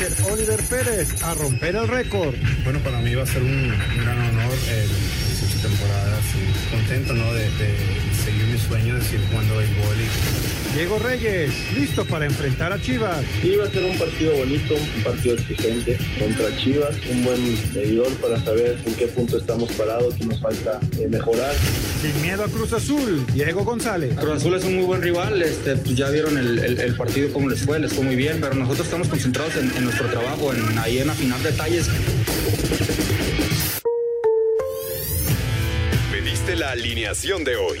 Oliver Pérez a romper el récord. Bueno, para mí va a ser un, gran honor el 18 temporadas y contento, ¿no? De, sueño de seguir jugando béisbol y Diego Reyes, listo para enfrentar a Chivas. Sí, va a ser un partido bonito, un partido exigente contra Chivas, un buen medidor para saber en qué punto estamos parados, qué nos falta eh, mejorar. Sin miedo a Cruz Azul, Diego González. Cruz Azul es un muy buen rival, este, pues ya vieron el, el, el partido cómo les fue, les fue muy bien, pero nosotros estamos concentrados en, en nuestro trabajo, en, ahí en afinar detalles. Pediste la alineación de hoy.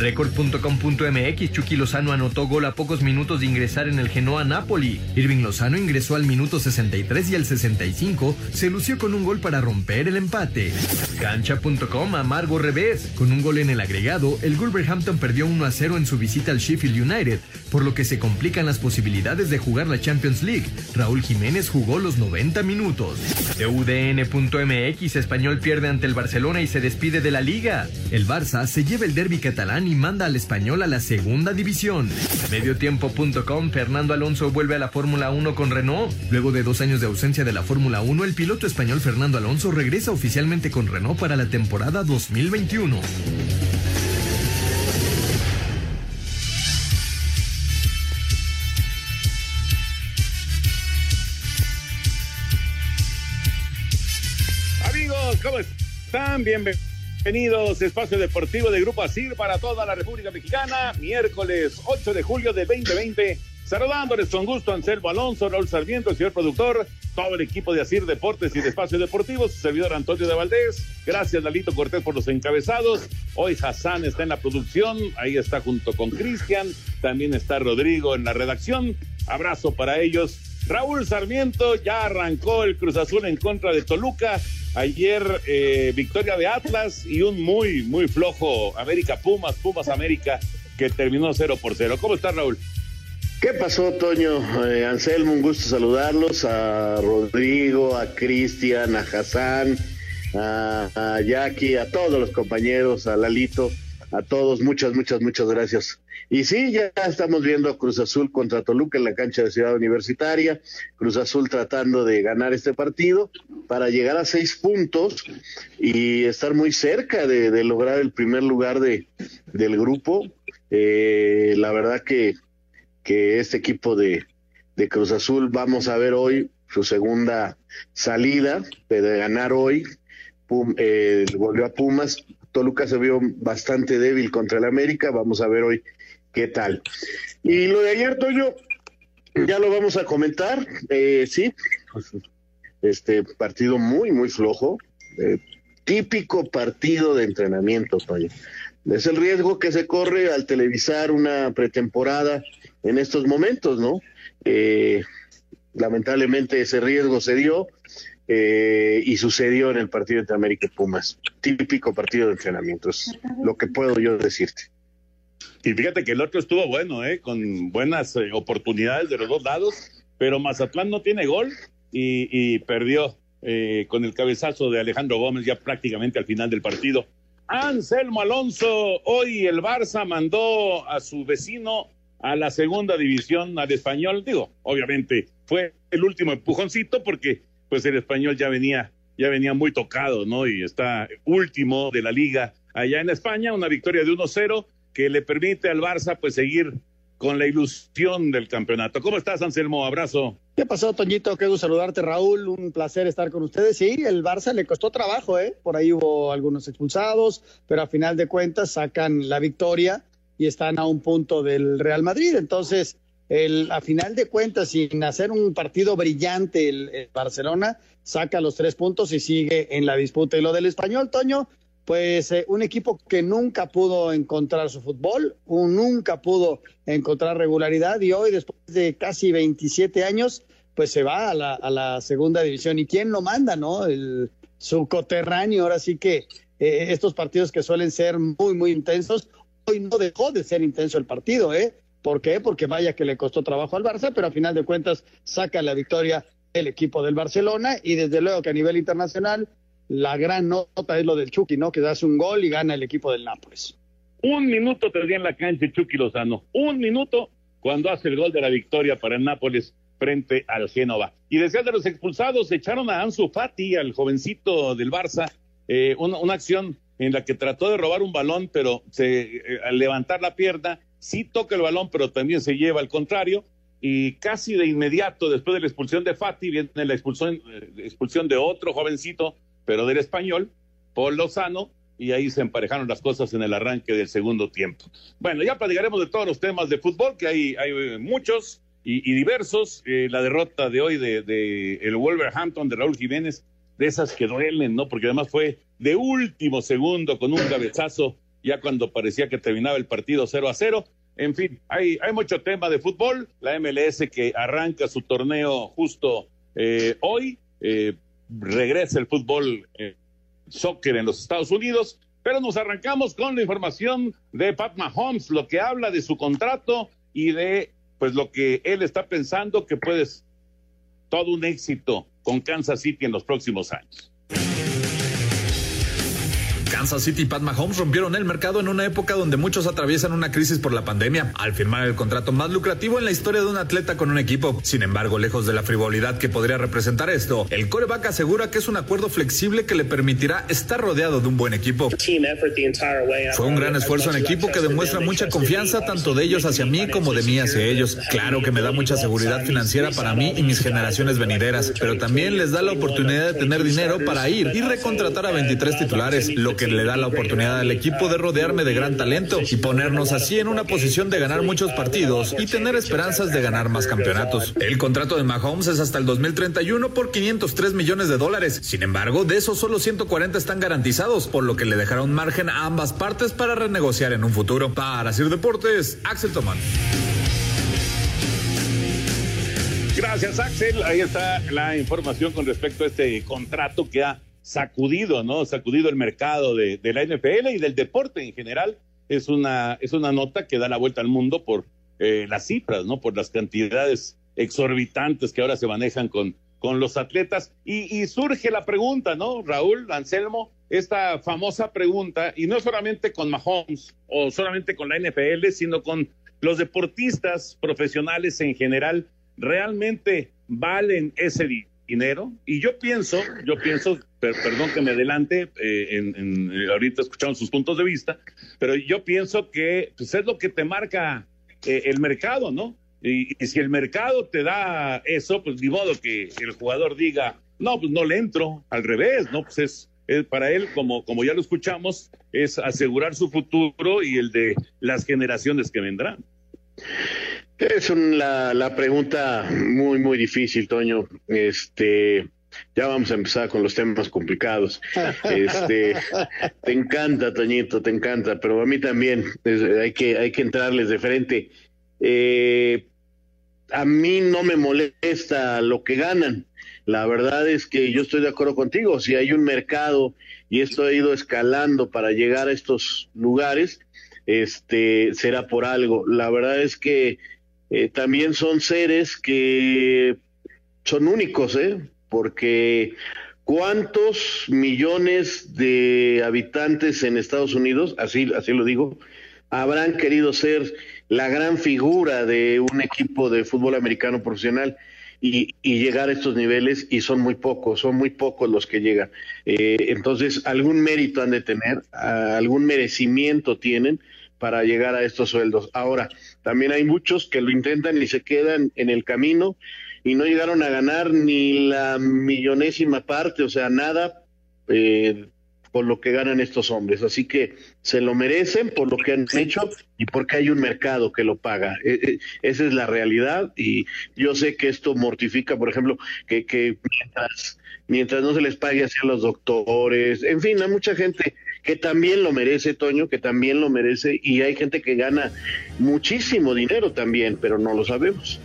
Record.com.mx Chucky Lozano anotó gol a pocos minutos de ingresar en el Genoa Napoli. Irving Lozano ingresó al minuto 63 y al 65 se lució con un gol para romper el empate. Cancha.com Amargo revés. Con un gol en el agregado, el Wolverhampton perdió 1 a 0 en su visita al Sheffield United, por lo que se complican las posibilidades de jugar la Champions League. Raúl Jiménez jugó los 90 minutos. UDN.mx Español pierde ante el Barcelona y se despide de la liga. El Barça se lleva el derby catalán y manda al español a la segunda división. Mediotiempo.com Fernando Alonso vuelve a la Fórmula 1 con Renault. Luego de dos años de ausencia de la Fórmula 1, el piloto español Fernando Alonso regresa oficialmente con Renault para la temporada 2021. Amigos, ¿cómo están? Bienvenidos. Espacio Deportivo de Grupo ASIR para toda la República Mexicana. Miércoles 8 de julio de 2020. Saludándoles con gusto Anselmo Alonso, Raúl Sarmiento, el señor productor, todo el equipo de Asir Deportes y de Espacio Deportivo, su servidor Antonio de Valdés. Gracias, Lalito Cortés, por los encabezados. Hoy Hassan está en la producción, ahí está junto con Cristian, también está Rodrigo en la redacción. Abrazo para ellos. Raúl Sarmiento ya arrancó el Cruz Azul en contra de Toluca. Ayer eh, victoria de Atlas y un muy, muy flojo América Pumas, Pumas América, que terminó 0 por 0. ¿Cómo está Raúl? ¿Qué pasó, Toño? Eh, Anselmo, un gusto saludarlos. A Rodrigo, a Cristian, a Hassan, a, a Jackie, a todos los compañeros, a Lalito, a todos. Muchas, muchas, muchas gracias. Y sí, ya estamos viendo a Cruz Azul contra Toluca en la cancha de Ciudad Universitaria. Cruz Azul tratando de ganar este partido para llegar a seis puntos y estar muy cerca de, lograr el primer lugar de, del grupo. Eh, la verdad que que este equipo de, de Cruz Azul vamos a ver hoy su segunda salida de ganar hoy. Pum, eh, volvió a Pumas. Toluca se vio bastante débil contra el América. Vamos a ver hoy qué tal. Y lo de ayer, Toño, ya lo vamos a comentar. Eh, sí, este partido muy, muy flojo. Eh, típico partido de entrenamiento, Toño. Es el riesgo que se corre al televisar una pretemporada en estos momentos, ¿no? Eh, lamentablemente ese riesgo se dio eh, y sucedió en el partido entre América y Pumas. Típico partido de entrenamiento, es lo que puedo yo decirte. Y fíjate que el otro estuvo bueno, ¿eh? con buenas eh, oportunidades de los dos lados, pero Mazatlán no tiene gol y, perdió eh, con el cabezazo de Alejandro Gómez ya prácticamente al final del partido. Anselmo Alonso, hoy el Barça mandó a su vecino a la segunda división al español. Digo, obviamente fue el último empujoncito porque pues el español ya venía ya venía muy tocado, ¿no? Y está último de la liga allá en España, una victoria de 1-0 que le permite al Barça pues seguir con la ilusión del campeonato. ¿Cómo estás, Anselmo? Abrazo. ¿Qué pasó, Toñito? Qué saludarte, Raúl. Un placer estar con ustedes. Sí, el Barça le costó trabajo, ¿eh? Por ahí hubo algunos expulsados, pero a final de cuentas sacan la victoria y están a un punto del Real Madrid. Entonces, el, a final de cuentas, sin hacer un partido brillante, el, Barcelona saca los tres puntos y sigue en la disputa. Y lo del español, Toño, pues eh, un equipo que nunca pudo encontrar su fútbol, un, nunca pudo encontrar regularidad y hoy, después de casi 27 años, pues se va a la, segunda división. ¿Y quién lo manda, no? El, su coterráneo, ahora sí que eh, estos partidos que suelen ser muy, muy intensos, hoy no dejó de ser intenso el partido, ¿eh? ¿Por qué? Porque vaya que le costó trabajo al Barça, pero a final de cuentas saca la victoria el equipo del Barcelona y desde luego que a nivel internacional la gran nota es lo del Chucky, ¿no? Que hace un gol y gana el equipo del Nápoles. Un minuto tendría en la cancha Chucky Lozano. Un minuto cuando hace el gol de la victoria para el Nápoles frente al Génova. Y desde de los expulsados, echaron a Ansu Fati, al jovencito del Barça, eh, una, acción en la que trató de robar un balón, pero se, eh, al levantar la pierna, sí toca el balón, pero también se lleva al contrario. Y casi de inmediato, después de la expulsión de Fati, viene la expulsión, eh, expulsión de otro jovencito, pero del español, Paul Lozano, y ahí se emparejaron las cosas en el arranque del segundo tiempo. Bueno, ya platicaremos de todos los temas de fútbol, que hay, hay muchos y, diversos. Eh, la derrota de hoy de, el Wolverhampton de Raúl Jiménez, de esas que duelen, ¿no? Porque además fue de último segundo con un cabezazo, ya cuando parecía que terminaba el partido 0 a 0. En fin, hay, hay mucho tema de fútbol. La MLS que arranca su torneo justo eh, hoy. Eh, regresa el fútbol soccer en los Estados Unidos. Pero nos arrancamos con la información de Pat Mahomes, lo que habla de su contrato y de pues lo que él está pensando que puede ser todo un éxito con Kansas City en los próximos años. Kansas City y Pat Mahomes rompieron el mercado en una época donde muchos atraviesan una crisis por la pandemia, al firmar el contrato más lucrativo en la historia de un atleta con un equipo. Sin embargo, lejos de la frivolidad que podría representar esto, el coreback asegura que es un acuerdo flexible que le permitirá estar rodeado de un buen equipo. Fue un gran esfuerzo en equipo que demuestra mucha confianza tanto de ellos hacia mí como de mí hacia ellos. Claro que me da mucha seguridad financiera para mí y mis generaciones venideras, pero también les da la oportunidad de tener dinero para ir y recontratar a 23 titulares, lo que le da la oportunidad al equipo de rodearme de gran talento y ponernos así en una posición de ganar muchos partidos y tener esperanzas de ganar más campeonatos. El contrato de Mahomes es hasta el 2031 por 503 millones de dólares. Sin embargo, de esos solo 140 están garantizados, por lo que le dejarán margen a ambas partes para renegociar en un futuro. Para Sir Deportes, Axel Tomán. Gracias, Axel. Ahí está la información con respecto a este contrato que ha sacudido, ¿no? Sacudido el mercado de, la NFL y del deporte en general. Es una, es una nota que da la vuelta al mundo por eh, las cifras, ¿no? Por las cantidades exorbitantes que ahora se manejan con, con los atletas. Y, y surge la pregunta, ¿no? Raúl, Anselmo, esta famosa pregunta, y no solamente con Mahomes o solamente con la NFL, sino con los deportistas profesionales en general, ¿realmente valen ese dinero? Y yo pienso, yo pienso perdón que me adelante, eh, en, eh, ahorita escuchamos sus puntos de vista, pero yo pienso que pues, es lo que te marca eh, el mercado, ¿no? Y, si el mercado te da eso, pues ni modo que el jugador diga, no, pues no le entro, al revés, ¿no? Pues es, para él, como, como ya lo escuchamos, es asegurar su futuro y el de las generaciones que vendrán. Es la, la pregunta muy, muy difícil, Toño. Este, ya vamos a empezar con los temas complicados. Este, te encanta, Toñito, te encanta, pero a mí también hay, que, hay que entrarles de frente. Eh, a mí no me molesta lo que ganan. La verdad es que yo estoy de acuerdo contigo. Si hay un mercado y esto ha ido escalando para llegar a estos lugares, este será por algo. La verdad es que eh, también son seres que son únicos, ¿eh? porque ¿cuántos millones de habitantes en Estados Unidos, así, así lo digo, habrán querido ser la gran figura de un equipo de fútbol americano profesional? Y, llegar a estos niveles y son muy pocos, son muy pocos los que llegan. Eh, entonces, algún mérito han de tener, algún merecimiento tienen para llegar a estos sueldos. Ahora, también hay muchos que lo intentan y se quedan en el camino y no llegaron a ganar ni la millonésima parte, o sea, nada eh, por lo que ganan estos hombres. Así que se lo merecen por lo que han hecho y porque hay un mercado que lo paga. E, e, esa es la realidad y yo sé que esto mortifica, por ejemplo, que, que mientras, mientras no se les pague así a los doctores, en fin, hay mucha gente que también lo merece, Toño, que también lo merece y hay gente que gana muchísimo dinero también, pero no lo sabemos.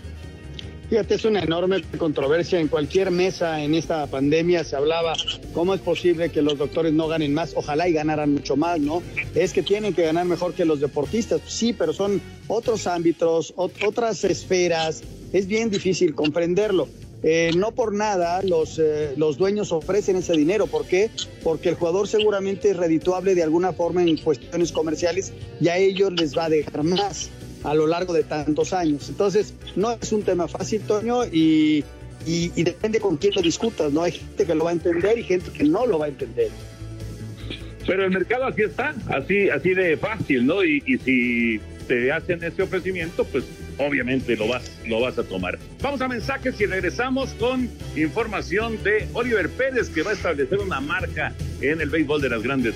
Fíjate, es una enorme controversia. En cualquier mesa en esta pandemia se hablaba cómo es posible que los doctores no ganen más. Ojalá y ganaran mucho más, ¿no? Es que tienen que ganar mejor que los deportistas. Sí, pero son otros ámbitos, otras esferas. Es bien difícil comprenderlo. Eh, no por nada los, eh, los dueños ofrecen ese dinero. ¿Por qué? Porque el jugador seguramente es redituable de alguna forma en cuestiones comerciales y a ellos les va a dejar más a lo largo de tantos años. Entonces, no es un tema fácil, Toño, y, y, depende con quién lo discutas, ¿no? Hay gente que lo va a entender y gente que no lo va a entender. Pero el mercado así está, así, así de fácil, ¿no? Y, y si te hacen ese ofrecimiento, pues obviamente lo vas, lo vas a tomar. Vamos a mensajes y regresamos con información de Oliver Pérez, que va a establecer una marca en el béisbol de las grandes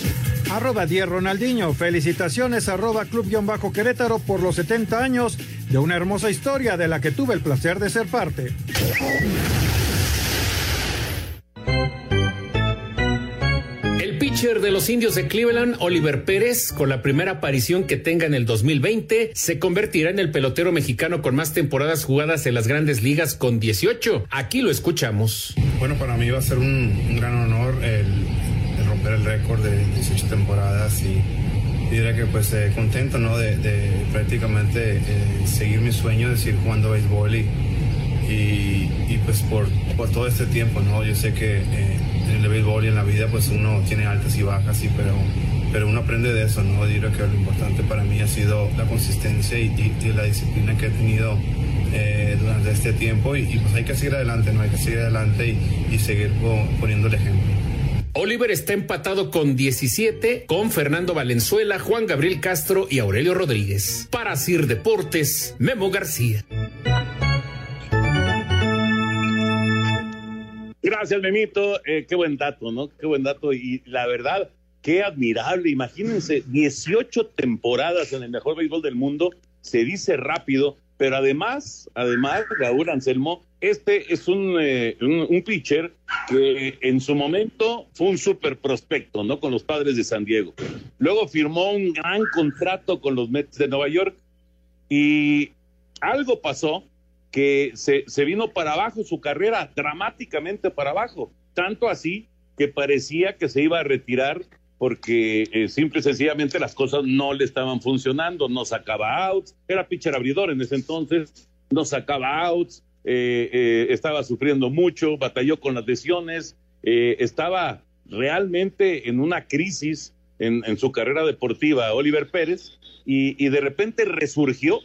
Arroba 10 Ronaldinho. Felicitaciones arroba Club-Querétaro por los 70 años de una hermosa historia de la que tuve el placer de ser parte. El pitcher de los indios de Cleveland, Oliver Pérez, con la primera aparición que tenga en el 2020, se convertirá en el pelotero mexicano con más temporadas jugadas en las grandes ligas con 18. Aquí lo escuchamos. Bueno, para mí va a ser un, gran honor el, romper el récord de 18 temporadas y diría que pues eh, contento ¿no? de, prácticamente eh, seguir mi sueño de seguir jugando béisbol y, y, pues por, por, todo este tiempo ¿no? yo sé que eh, en el béisbol y en la vida pues uno tiene altas y bajas sí pero pero uno aprende de eso no diría que lo importante para mí ha sido la consistencia y, la disciplina que he tenido durante este tiempo y, pues hay que seguir adelante no hay que seguir adelante y, seguir poniendo el ejemplo Oliver está empatado con 17 con Fernando Valenzuela, Juan Gabriel Castro y Aurelio Rodríguez. Para Sir Deportes, Memo García. Gracias, Memito. Eh, qué buen dato, ¿no? Qué buen dato. Y la verdad, qué admirable. Imagínense, 18 temporadas en el mejor béisbol del mundo. Se dice rápido, pero además, además, Raúl Anselmo, este es eh, un, un, pitcher que en su momento fue un super prospecto, ¿no? Con los padres de San Diego. Luego firmó un gran contrato con los Mets de Nueva York y algo pasó que se, se vino para abajo su carrera, dramáticamente para abajo. Tanto así que parecía que se iba a retirar porque eh, simple y sencillamente las cosas no le estaban funcionando, no sacaba outs, era pitcher abridor en ese entonces, no sacaba outs, eh, eh, estaba sufriendo mucho, batalló con las lesiones, eh, estaba realmente en una crisis en, su carrera deportiva Oliver Pérez y, de repente resurgió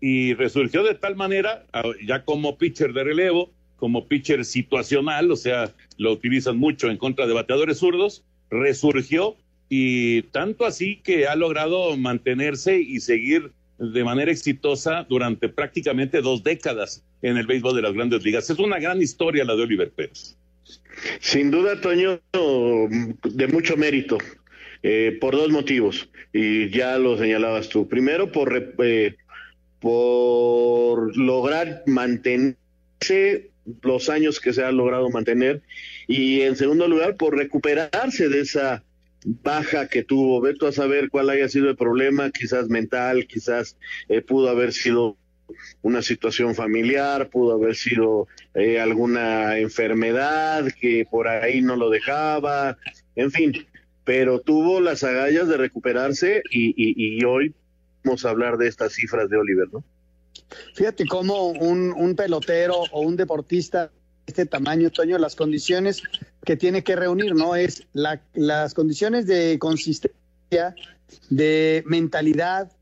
y resurgió de tal manera, ya como pitcher de relevo, como pitcher situacional, o sea, lo utilizan mucho en contra de bateadores zurdos, resurgió y tanto así que ha logrado mantenerse y seguir de manera exitosa durante prácticamente dos décadas en el béisbol de las grandes ligas. Es una gran historia la de Oliver Pérez. Sin duda, Toño, de mucho mérito, eh, por dos motivos, y ya lo señalabas tú. Primero, por, eh, por lograr mantenerse los años que se ha logrado mantener, y en segundo lugar, por recuperarse de esa baja que tuvo. Veto a saber cuál haya sido el problema, quizás mental, quizás eh, pudo haber sido una situación familiar, pudo haber sido eh, alguna enfermedad que por ahí no lo dejaba, en fin. pero tuvo las agallas de recuperarse y, y hoy vamos a hablar de estas cifras de Oliver, ¿no? Fíjate cómo un, un pelotero o un deportista de este tamaño, Toño, las condiciones que tiene que reunir, ¿no? Es la, las condiciones de consistencia, de mentalidad,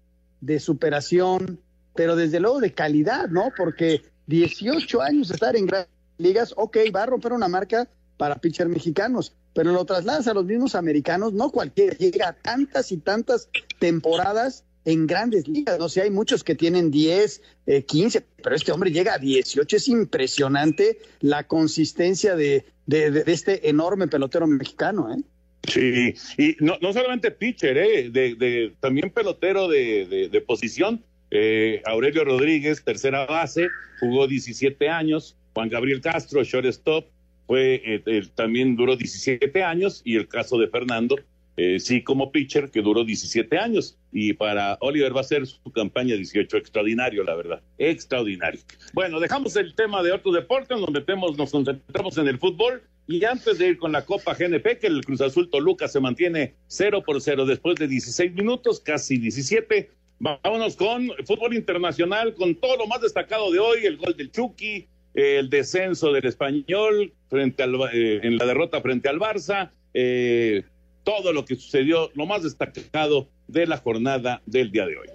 de superación, pero desde luego de calidad, ¿no? Porque 18 años estar en grandes ligas, ok, va a romper una marca para pitchers mexicanos, pero lo trasladas a los mismos americanos, no cualquiera, llega a tantas y tantas temporadas en grandes ligas. No sé, hay muchos que tienen 10, 15, pero este hombre llega a 18. Es impresionante la consistencia de, de, este enorme pelotero mexicano, ¿eh? Sí, y no, no solamente pitcher, ¿eh? de, también pelotero de, posición. Eh, Aurelio Rodríguez, tercera base, jugó 17 años. Juan Gabriel Castro, shortstop, fue eh, también duró 17 años. Y el caso de Fernando, eh, sí como pitcher, que duró 17 años. Y para Oliver va a ser su campaña 18 extraordinario, la verdad. Extraordinario. Bueno, dejamos el tema de otro deporte, nos metemos, nos concentramos en el fútbol. Y antes de ir con la Copa GNP, que el Cruz Azul Toluca se mantiene 0 por 0 después de 16 minutos, casi 17. Vámonos con fútbol internacional, con todo lo más destacado de hoy, el gol del Chucky, el descenso del español frente al, eh, en la derrota frente al Barça, eh, todo lo que sucedió, lo más destacado de la jornada del día de hoy.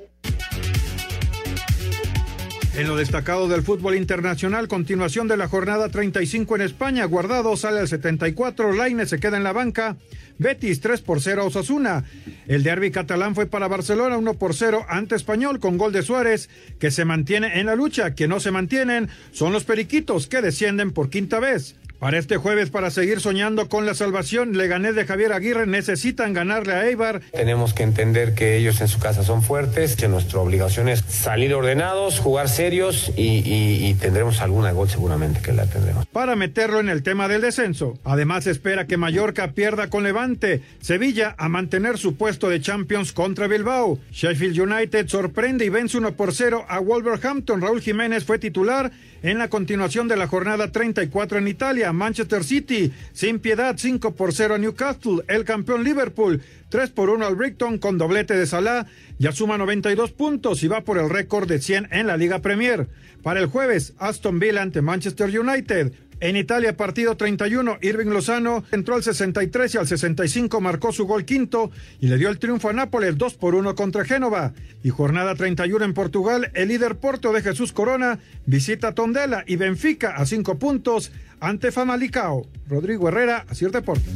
En lo destacado del fútbol internacional, continuación de la jornada 35 en España, Guardado sale al 74, Laine se queda en la banca, Betis 3 por 0 a Osasuna. El derby catalán fue para Barcelona 1 por 0 ante Español con gol de Suárez, que se mantiene en la lucha. Que no se mantienen son los Periquitos, que descienden por quinta vez. Para este jueves, para seguir soñando con la salvación, Leganés de Javier Aguirre necesitan ganarle a Eibar. Tenemos que entender que ellos en su casa son fuertes, que nuestra obligación es salir ordenados, jugar serios y, tendremos alguna gol seguramente que la tendremos. Para meterlo en el tema del descenso. Además, espera que Mallorca pierda con Levante. Sevilla a mantener su puesto de Champions contra Bilbao. Sheffield United sorprende y vence 1 por 0 a Wolverhampton. Raúl Jiménez fue titular en la continuación de la jornada 34 en Italia, Manchester City, sin piedad 5 por 0 a Newcastle, el campeón Liverpool, 3 por 1 al Brighton con doblete de Salah, ya suma 92 puntos y va por el récord de 100 en la Liga Premier. Para el jueves, Aston Villa ante Manchester United, en Italia, partido 31, Irving Lozano entró al 63 y al 65 marcó su gol quinto y le dio el triunfo a Nápoles 2 por 1 contra Génova. Y jornada 31 en Portugal, el líder Porto de Jesús Corona visita Tondela y Benfica a 5 puntos ante Famalicao. Rodrigo Herrera, Asir Deportes.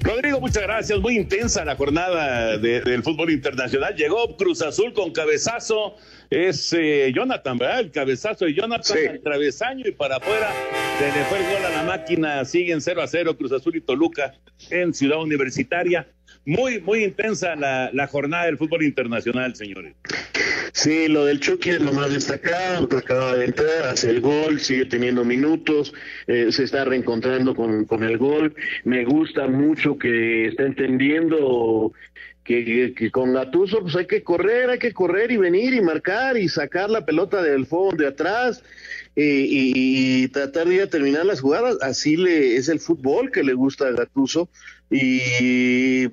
Rodrigo, muchas gracias. Muy intensa la jornada del fútbol internacional. Llegó Cruz Azul con cabezazo es eh, Jonathan, ¿verdad? El cabezazo de Jonathan al travesaño y para afuera. Se le fue el gol a la máquina. Siguen 0 a 0 Cruz Azul y Toluca en Ciudad Universitaria. Muy, muy intensa la, la jornada del fútbol internacional, señores. Sí, lo del Chucky es lo más destacado, acaba de entrar, hace el gol, sigue teniendo minutos, eh, se está reencontrando con, con el gol. Me gusta mucho que está entendiendo que, con Gatuso pues hay que correr, hay que correr y venir y marcar y sacar la pelota del fondo de atrás y, tratar de terminar las jugadas. Así le es el fútbol que le gusta a Gatuso y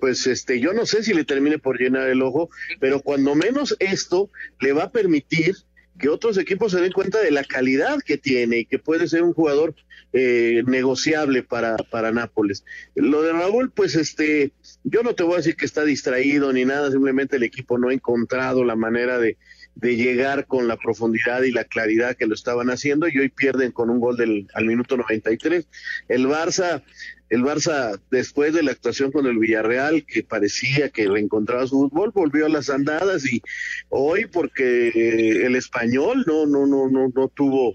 pues este yo no sé si le termine por llenar el ojo, pero cuando menos esto le va a permitir que otros equipos se den cuenta de la calidad que tiene y que puede ser un jugador eh, negociable para, para Nápoles. Lo de Raúl, pues este, yo no te voy a decir que está distraído ni nada, simplemente el equipo no ha encontrado la manera de, de llegar con la profundidad y la claridad que lo estaban haciendo y hoy pierden con un gol del, al minuto 93. El Barça, el Barça después de la actuación con el Villarreal que parecía que reencontraba su fútbol volvió a las andadas y hoy porque el español no no no no no tuvo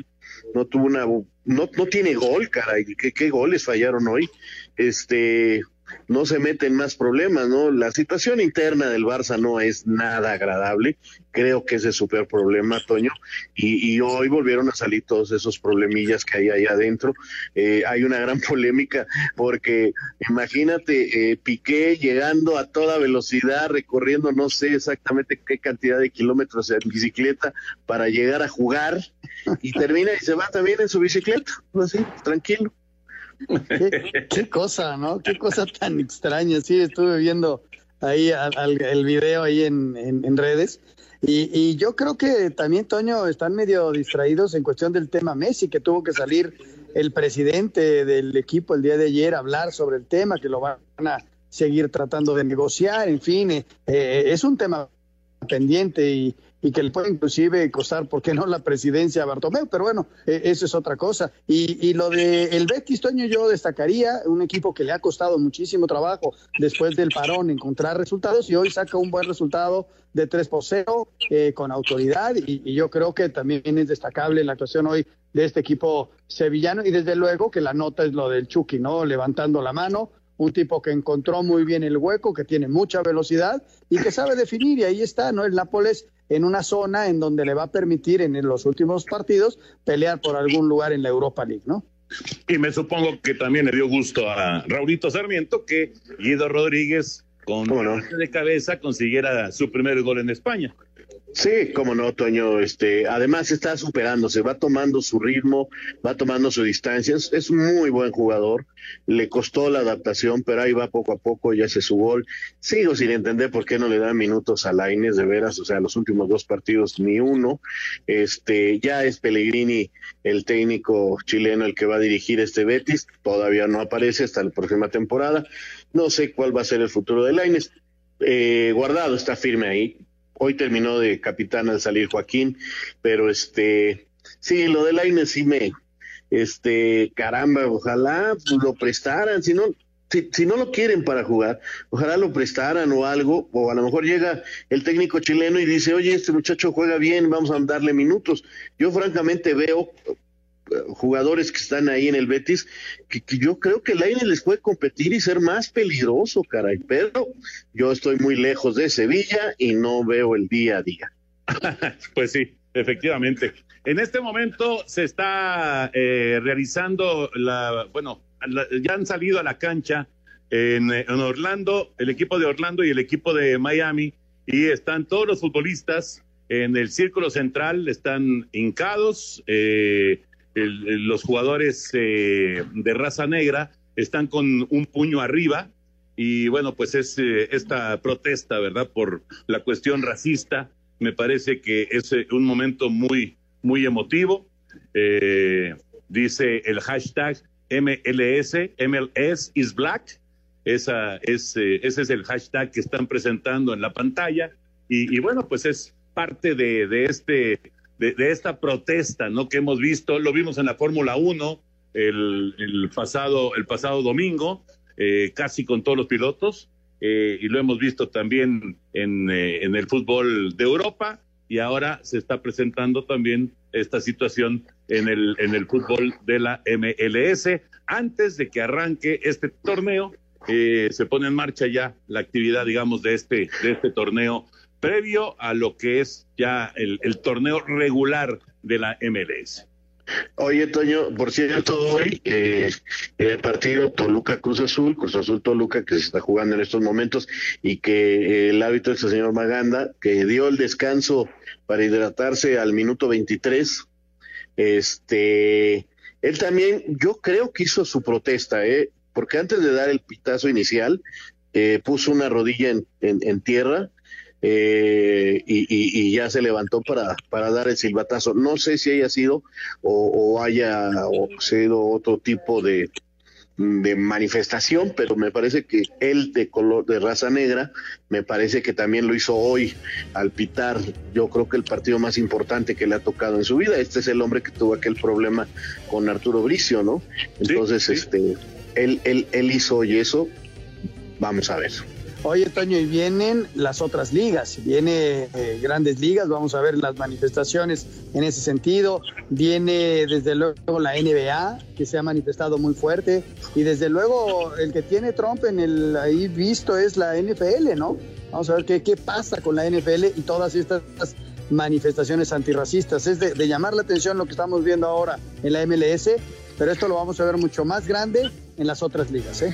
no tuvo una no, no tiene gol, caray, ¿Qué, qué goles fallaron hoy. Este, no se meten más problemas, ¿no? La situación interna del Barça no es nada agradable, creo que ese es su peor problema, Toño, y, hoy volvieron a salir todos esos problemillas que hay ahí adentro. Eh, hay una gran polémica porque imagínate eh, Piqué llegando a toda velocidad, recorriendo no sé exactamente qué cantidad de kilómetros en bicicleta para llegar a jugar y termina y se va también en su bicicleta, así, tranquilo Qué, cosa, ¿no? Qué cosa tan extraña. Sí, estuve viendo ahí el video ahí en, redes. Y, y, yo creo que también, Toño, están medio distraídos en cuestión del tema Messi, que tuvo que salir el presidente del equipo el día de ayer a hablar sobre el tema, que lo van a seguir tratando de negociar, en fin, eh, eh, es un tema pendiente y, y que le puede inclusive costar, ¿por qué no?, la presidencia a Bartomeu, pero bueno, eh, eso es otra cosa. Y, y lo de el Betis, Toño, yo destacaría un equipo que le ha costado muchísimo trabajo después del parón encontrar resultados y hoy saca un buen resultado de 3 por 0 eh, con autoridad y, yo creo que también es destacable la actuación hoy de este equipo sevillano y desde luego que la nota es lo del Chucky, ¿no? Levantando la mano, un tipo que encontró muy bien el hueco, que tiene mucha velocidad y que sabe definir, y ahí está, ¿no? El Nápoles en una zona en donde le va a permitir en los últimos partidos pelear por algún lugar en la Europa League, ¿no? Y me supongo que también le dio gusto a Raulito Sarmiento que Guido Rodríguez con de cabeza consiguiera su primer gol en España. Sí, como no, Toño. Este, además está superándose, va tomando su ritmo, va tomando su distancia. Es, un muy buen jugador. Le costó la adaptación, pero ahí va poco a poco, ya hace su gol. Sigo sin entender por qué no le dan minutos a Laines, de veras. O sea, los últimos dos partidos ni uno. Este, ya es Pellegrini, el técnico chileno, el que va a dirigir este Betis. Todavía no aparece hasta la próxima temporada. No sé cuál va a ser el futuro de Laines. Eh, guardado está firme ahí Hoy terminó de capitán al salir Joaquín, pero este, sí, lo del Aine sí me, este, caramba, ojalá lo prestaran, si no, si, si, no lo quieren para jugar, ojalá lo prestaran o algo, o a lo mejor llega el técnico chileno y dice, oye, este muchacho juega bien, vamos a darle minutos. Yo francamente veo, jugadores que están ahí en el Betis, que, yo creo que el aire les puede competir y ser más peligroso, caray, pero yo estoy muy lejos de Sevilla y no veo el día a día. pues sí, efectivamente. En este momento se está eh, realizando la, bueno, ya han salido a la cancha en, Orlando, el equipo de Orlando y el equipo de Miami, y están todos los futbolistas en el círculo central, están hincados, eh, los jugadores eh, de raza negra están con un puño arriba y bueno, pues es eh, esta protesta, ¿verdad? Por la cuestión racista, me parece que es eh, un momento muy, muy emotivo. dice el hashtag MLS, MLS is black. Esa es, ese es el hashtag que están presentando en la pantalla. Y, y bueno, pues es parte de, de este de, esta protesta, ¿no? Que hemos visto, lo vimos en la Fórmula 1 el, el, pasado, el pasado domingo, eh, casi con todos los pilotos, eh, y lo hemos visto también en, eh, en el fútbol de Europa, y ahora se está presentando también esta situación en el, en el fútbol de la MLS. Antes de que arranque este torneo, se pone en marcha ya la actividad, digamos, de este, de este torneo previo a lo que es ya el, torneo regular de la MLS. Oye, Toño, por cierto, hoy eh, el partido Toluca Cruz Azul, Cruz Azul Toluca, que se está jugando en estos momentos, y que el hábito es el señor Maganda, que dio el descanso para hidratarse al minuto 23. Este, él también, yo creo que hizo su protesta, ¿eh? porque antes de dar el pitazo inicial, eh, puso una rodilla en, en tierra eh, y, ya se levantó para, para dar el silbatazo. No sé si haya sido o, haya sido otro tipo de, de manifestación, pero me parece que él de color de raza negra, me parece que también lo hizo hoy al pitar, yo creo que el partido más importante que le ha tocado en su vida. Este es el hombre que tuvo aquel problema con Arturo Bricio, ¿no? Entonces, este, él, él, él hizo hoy eso. Vamos a ver. Oye, Toño, y vienen las otras ligas, viene eh, grandes ligas, vamos a ver las manifestaciones en ese sentido, viene desde luego la NBA, que se ha manifestado muy fuerte, y desde luego el que tiene Trump en el ahí visto es la NFL, ¿no? Vamos a ver qué, qué pasa con la NFL y todas estas manifestaciones antirracistas. Es de, de llamar la atención lo que estamos viendo ahora en la MLS, pero esto lo vamos a ver mucho más grande en las otras ligas, ¿eh?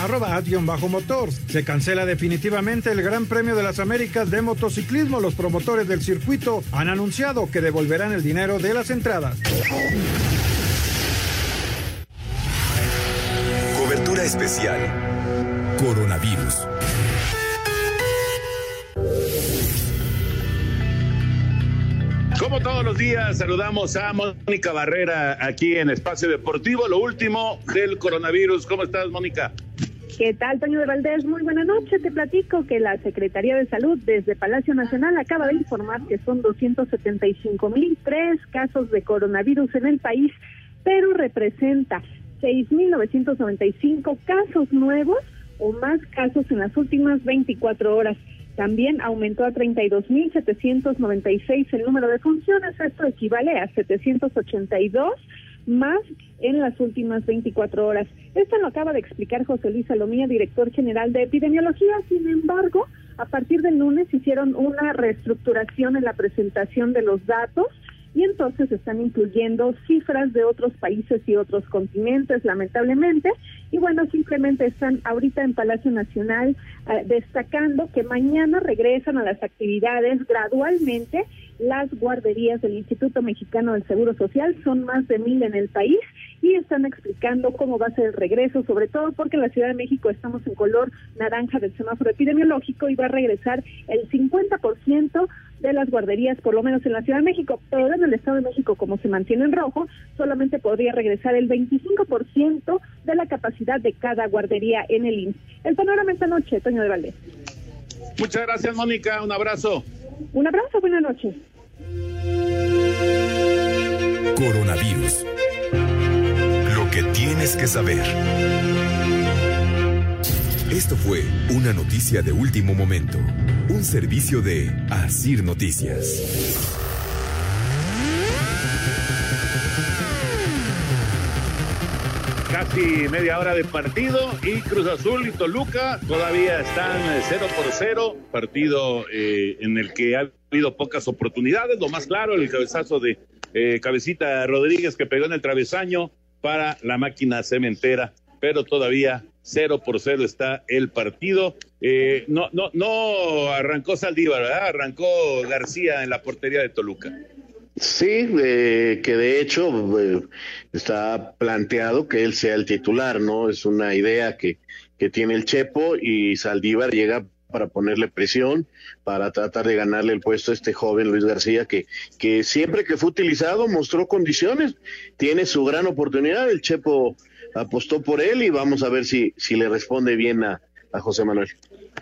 Arroba bajo motor. Se cancela definitivamente el Gran Premio de las Américas de motociclismo. Los promotores del circuito han anunciado que devolverán el dinero de las entradas. Cobertura especial. Coronavirus. Como todos los días, saludamos a Mónica Barrera aquí en Espacio Deportivo. Lo último del coronavirus. ¿Cómo estás, Mónica? ¿Qué tal, Toño de Valdés? Muy buena noche. Te platico que la Secretaría de Salud desde Palacio Nacional acaba de informar que son 275.003 casos de coronavirus en el país, pero representa 6.995 casos nuevos o más casos en las últimas 24 horas. También aumentó a 32.796 el número de funciones. Esto equivale a 782 más en las últimas 24 horas. Esto lo acaba de explicar José Luis Salomía, director general de epidemiología. Sin embargo, a partir del lunes hicieron una reestructuración en la presentación de los datos y entonces están incluyendo cifras de otros países y otros continentes, lamentablemente. Y bueno, simplemente están ahorita en Palacio Nacional eh, destacando que mañana regresan a las actividades gradualmente las guarderías del Instituto Mexicano del Seguro Social. Son más de mil en el país y están explicando cómo va a ser el regreso, sobre todo porque en la Ciudad de México estamos en color naranja del semáforo epidemiológico y va a regresar el 50% de las guarderías, por lo menos en la Ciudad de México, pero en el Estado de México, como se mantiene en rojo, solamente podría regresar el 25% de la capacidad de cada guardería en el IMSS. El panorama esta noche, Toño de Valdés. Muchas gracias, Mónica. Un abrazo. Un abrazo, buenas noches. Coronavirus. Lo que tienes que saber. Esto fue una noticia de último momento. Un servicio de Asir Noticias. Casi media hora de partido y Cruz Azul y Toluca todavía están 0 por 0. Partido eh, en el que ha habido pocas oportunidades. Lo más claro, el cabezazo de eh, Cabecita Rodríguez que pegó en el travesaño para la máquina cementera, pero todavía 0 por 0 está el partido. Eh, no, no, no arrancó Saldívar, ¿verdad? Arrancó García en la portería de Toluca. Sí, eh, que de hecho eh, está planteado que él sea el titular, ¿no? Es una idea que, que tiene el Chepo y Saldívar llega para ponerle presión, para tratar de ganarle el puesto a este joven Luis García, que, que siempre que fue utilizado mostró condiciones, tiene su gran oportunidad, el Chepo apostó por él y vamos a ver si, si le responde bien a, a José Manuel.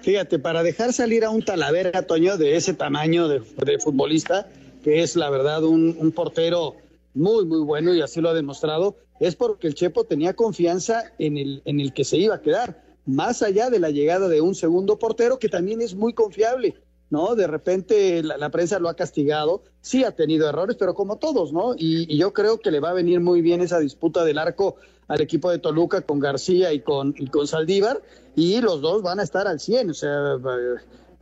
Fíjate, para dejar salir a un Talavera, Toño, de ese tamaño de, de futbolista, que es la verdad un, portero muy, muy bueno y así lo ha demostrado, es porque el Chepo tenía confianza en el, en el que se iba a quedar, más allá de la llegada de un segundo portero que también es muy confiable. ¿no? De repente la, la, prensa lo ha castigado, sí ha tenido errores, pero como todos, ¿no? Y, y, yo creo que le va a venir muy bien esa disputa del arco al equipo de Toluca con García y con, y con Saldívar, y los dos van a estar al 100, o sea,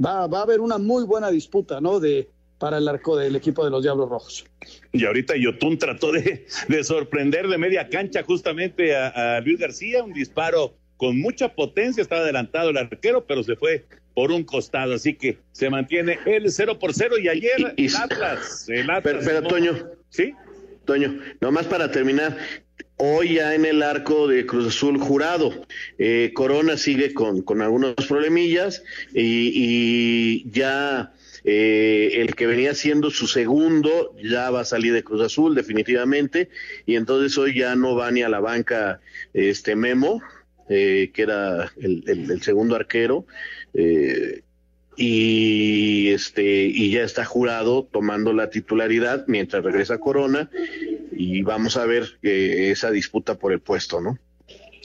va, va a haber una muy buena disputa, ¿no? De, para el arco del equipo de los Diablos Rojos. Y ahorita Yotun trató de, de sorprender de media cancha justamente a, a Luis García, un disparo con mucha potencia, estaba adelantado el arquero, pero se fue por un costado, así que se mantiene el 0 por 0 y ayer y, y, el Atlas, el Atlas. Pero, pero no, Toño. ¿Sí? Toño, nomás para terminar, hoy ya en el arco de Cruz Azul jurado, eh, Corona sigue con, con algunos problemillas y, y ya eh, el que venía siendo su segundo ya va a salir de Cruz Azul definitivamente y entonces hoy ya no va ni a la banca este Memo, eh, que era el, segundo arquero. Eh, y este y ya está jurado tomando la titularidad mientras regresa Corona y vamos a ver eh, esa disputa por el puesto, ¿no?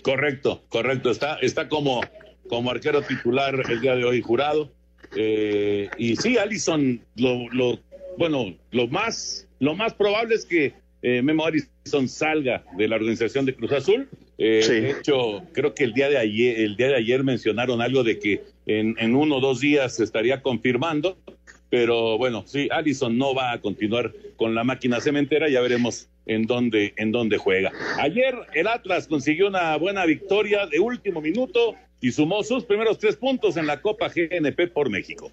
Correcto, correcto. Está está como como arquero titular el día de hoy jurado. Eh, y sí, Allison lo, lo bueno, lo más, lo más probable es que eh, Memo Harrison salga de la organización de Cruz Azul. Eh, De hecho, creo que el día de ayer, el día de ayer mencionaron algo de que en, en uno o dos días se estaría confirmando. Pero bueno, sí, Allison no va a continuar con la máquina cementera, ya veremos en dónde, en dónde juega. Ayer el Atlas consiguió una buena victoria de último minuto y sumó sus primeros tres puntos en la Copa GNP por México.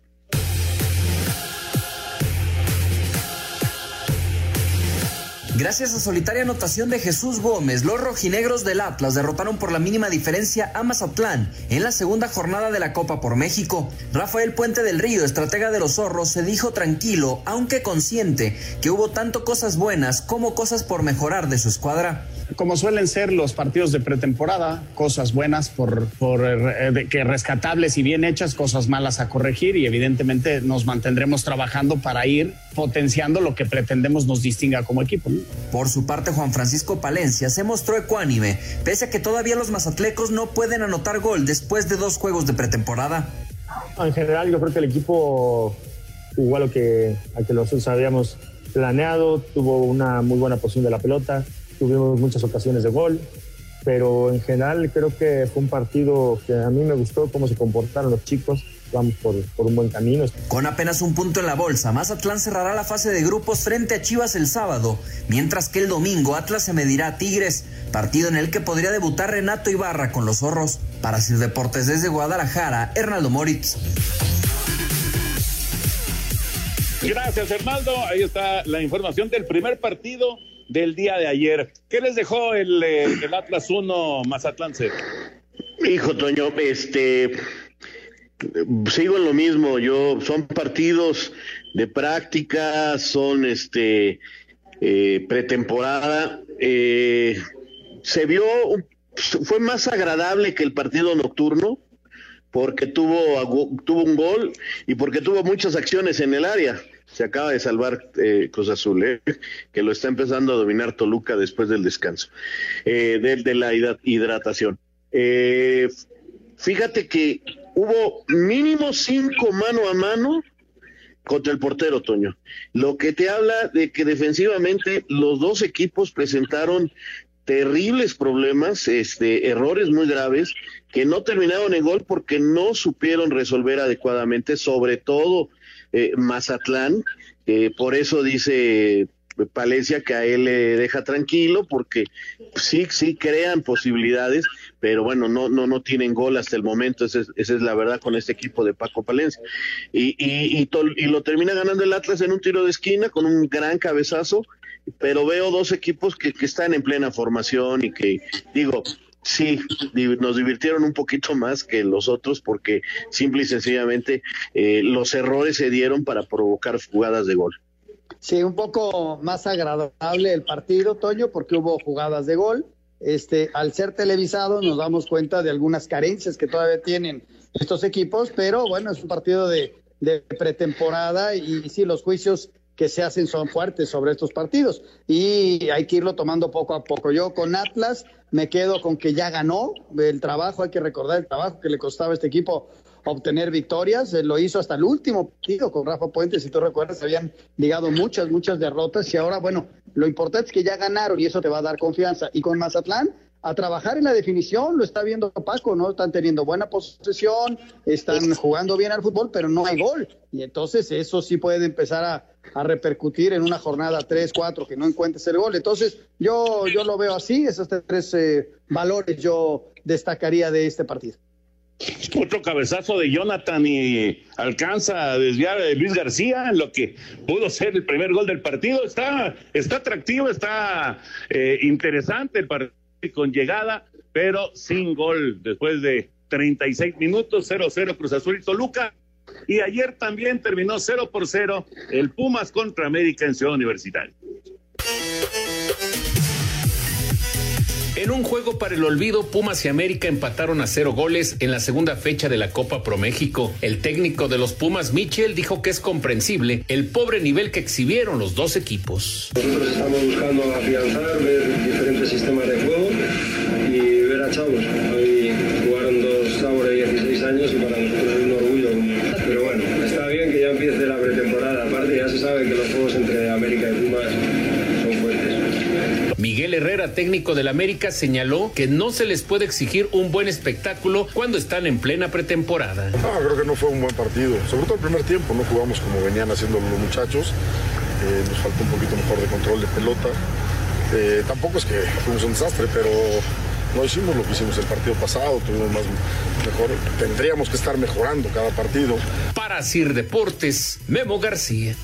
Gracias a solitaria anotación de Jesús Gómez, los rojinegros del Atlas derrotaron por la mínima diferencia a Mazatlán en la segunda jornada de la Copa por México. Rafael Puente del Río, estratega de los zorros, se dijo tranquilo, aunque consciente, que hubo tanto cosas buenas como cosas por mejorar de su escuadra como suelen ser los partidos de pretemporada, cosas buenas por, por eh, que rescatables y bien hechas, cosas malas a corregir y evidentemente nos mantendremos trabajando para ir potenciando lo que pretendemos nos distinga como equipo. Por su parte, Juan Francisco Palencia se mostró ecuánime, pese a que todavía los mazatlecos no pueden anotar gol después de dos juegos de pretemporada. En general, yo creo que el equipo jugó a lo que, a que nosotros habíamos planeado, tuvo una muy buena posición de la pelota, tuvimos muchas ocasiones de gol, pero en general creo que fue un partido que a mí me gustó cómo se comportaron los chicos. Vamos por, por, un buen camino. Con apenas un punto en la bolsa, Mazatlán cerrará la fase de grupos frente a Chivas el sábado, mientras que el domingo Atlas se medirá a Tigres, partido en el que podría debutar Renato Ibarra con los zorros. Para Sir Deportes desde Guadalajara, Hernaldo Moritz. Gracias, Hernaldo. Ahí está la información del primer partido del día de ayer. ¿Qué les dejó el, el Atlas 1 Mazatlán 0? Hijo Toño, este sigo en lo mismo, yo son partidos de práctica, son este eh, pretemporada, eh, se vio fue más agradable que el partido nocturno porque tuvo tuvo un gol y porque tuvo muchas acciones en el área se acaba de salvar eh, Cruz Azul, eh, que lo está empezando a dominar Toluca después del descanso, eh, de, de, la hidratación. Eh, fíjate que hubo mínimo cinco mano a mano contra el portero, Toño. Lo que te habla de que defensivamente los dos equipos presentaron terribles problemas, este, errores muy graves, que no terminaron en gol porque no supieron resolver adecuadamente, sobre todo eh, Mazatlán, eh, por eso dice Palencia que a él le deja tranquilo porque sí, sí crean posibilidades, pero bueno, no, no, no tienen gol hasta el momento, esa es, esa es la verdad con este equipo de Paco Palencia. Y, y, y, y, lo termina ganando el Atlas en un tiro de esquina con un gran cabezazo, pero veo dos equipos que, que están en plena formación y que, digo, Sí, nos divirtieron un poquito más que los otros porque simple y sencillamente eh, los errores se dieron para provocar jugadas de gol. Sí, un poco más agradable el partido, Toño, porque hubo jugadas de gol. Este, al ser televisado nos damos cuenta de algunas carencias que todavía tienen estos equipos, pero bueno, es un partido de, pretemporada y sí, los juicios que se hacen son fuertes sobre estos partidos y hay que irlo tomando poco a poco. Yo con Atlas me quedo con que ya ganó el trabajo, hay que recordar el trabajo que le costaba a este equipo obtener victorias, lo hizo hasta el último partido con Rafa Puente, si tú recuerdas, habían ligado muchas, muchas derrotas y ahora, bueno, lo importante es que ya ganaron y eso te va a dar confianza. Y con Mazatlán, a trabajar en la definición, lo está viendo Paco, ¿no? Están teniendo buena posesión, están jugando bien al fútbol, pero no hay gol. Y entonces eso sí puede empezar a, a repercutir en una jornada 3, 4, que no encuentres el gol. Entonces yo, yo lo veo así, esos tres eh, valores yo destacaría de este partido. Otro cabezazo de Jonathan y alcanza a desviar a Luis García, lo que pudo ser el primer gol del partido. Está, está atractivo, está eh, interesante el partido con llegada, pero sin gol después de 36 minutos, 0-0 Cruz Azul y Toluca. Y ayer también terminó 0 por 0 el Pumas contra América en Ciudad Universitaria. En un juego para el olvido, Pumas y América empataron a cero goles en la segunda fecha de la Copa Pro México. El técnico de los Pumas, Michel, dijo que es comprensible el pobre nivel que exhibieron los dos equipos. Nosotros estamos buscando afianzar, ver diferentes sistemas de juego y ver a chavos. Hoy jugaron dos chavos de 16 años y para nosotros es un orgullo. Pero bueno, está bien que ya empiece la pretemporada. Aparte ya se sabe que los juegos director técnico del América señaló que no se les puede exigir un buen espectáculo cuando están en plena pretemporada. No, creo que no fue un buen partido, sobre todo el primer tiempo, no jugamos como venían haciendo los muchachos, eh, nos faltó un poquito mejor de control de pelota. Eh, tampoco es que fuimos un desastre, pero no hicimos lo que hicimos el partido pasado, tuvimos más mejor, tendríamos que estar mejorando cada partido. Para Sir Deportes, Memo García.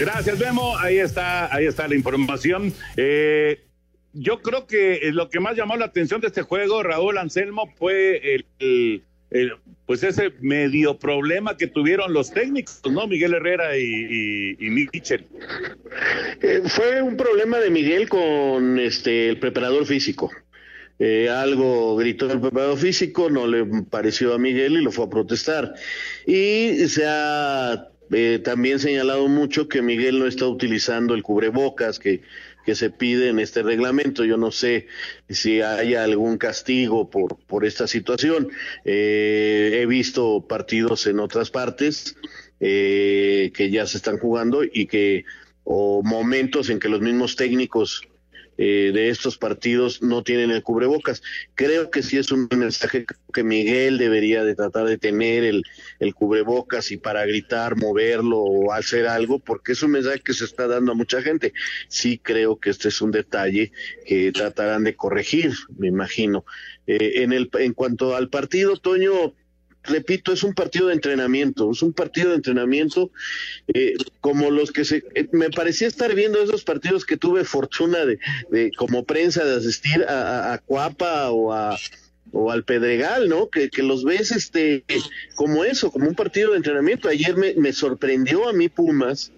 Gracias, Memo. Ahí está, ahí está la información. Eh, yo creo que lo que más llamó la atención de este juego, Raúl Anselmo, fue el, pues ese medio problema que tuvieron los técnicos, ¿no? Miguel Herrera y, y, Michel. Eh, fue un problema de Miguel con este el preparador físico. Eh, algo gritó el preparador físico, no le pareció a Miguel y lo fue a protestar. Y se ha eh, también señalado mucho que Miguel no está utilizando el cubrebocas que, que se pide en este reglamento. Yo no sé si hay algún castigo por, por esta situación. Eh, he visto partidos en otras partes eh, que ya se están jugando y que o momentos en que los mismos técnicos eh, de estos partidos no tienen el cubrebocas. Creo que sí es un mensaje que Miguel debería de tratar de tener el, el cubrebocas y para gritar, moverlo o hacer algo, porque es un mensaje que se está dando a mucha gente. Sí creo que este es un detalle que tratarán de corregir, me imagino. Eh, en, el, en cuanto al partido, Toño, repito, es un partido de entrenamiento, es un partido de entrenamiento eh, como los que se... Eh, me parecía estar viendo esos partidos que tuve fortuna de, de como prensa de asistir a, Cuapa o a o al Pedregal, ¿no? Que, que, los ves este como eso, como un partido de entrenamiento. Ayer me, me sorprendió a mí Pumas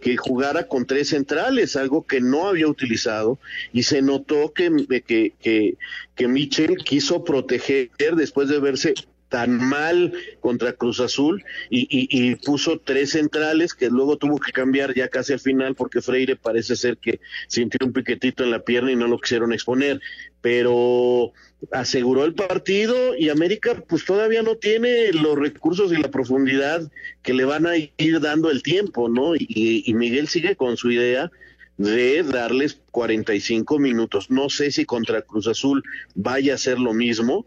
que jugara con tres centrales, algo que no había utilizado, y se notó que, que, que, que Michel quiso proteger después de verse tan mal contra Cruz Azul y, y, puso tres centrales que luego tuvo que cambiar ya casi al final porque Freire parece ser que sintió un piquetito en la pierna y no lo quisieron exponer, pero aseguró el partido y América pues todavía no tiene los recursos y la profundidad que le van a ir dando el tiempo, ¿no? Y, y Miguel sigue con su idea de darles 45 minutos. No sé si contra Cruz Azul vaya a ser lo mismo,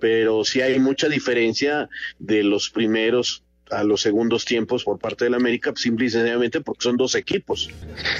pero sí hay mucha diferencia de los primeros a los segundos tiempos por parte del América, simple y sencillamente porque son dos equipos.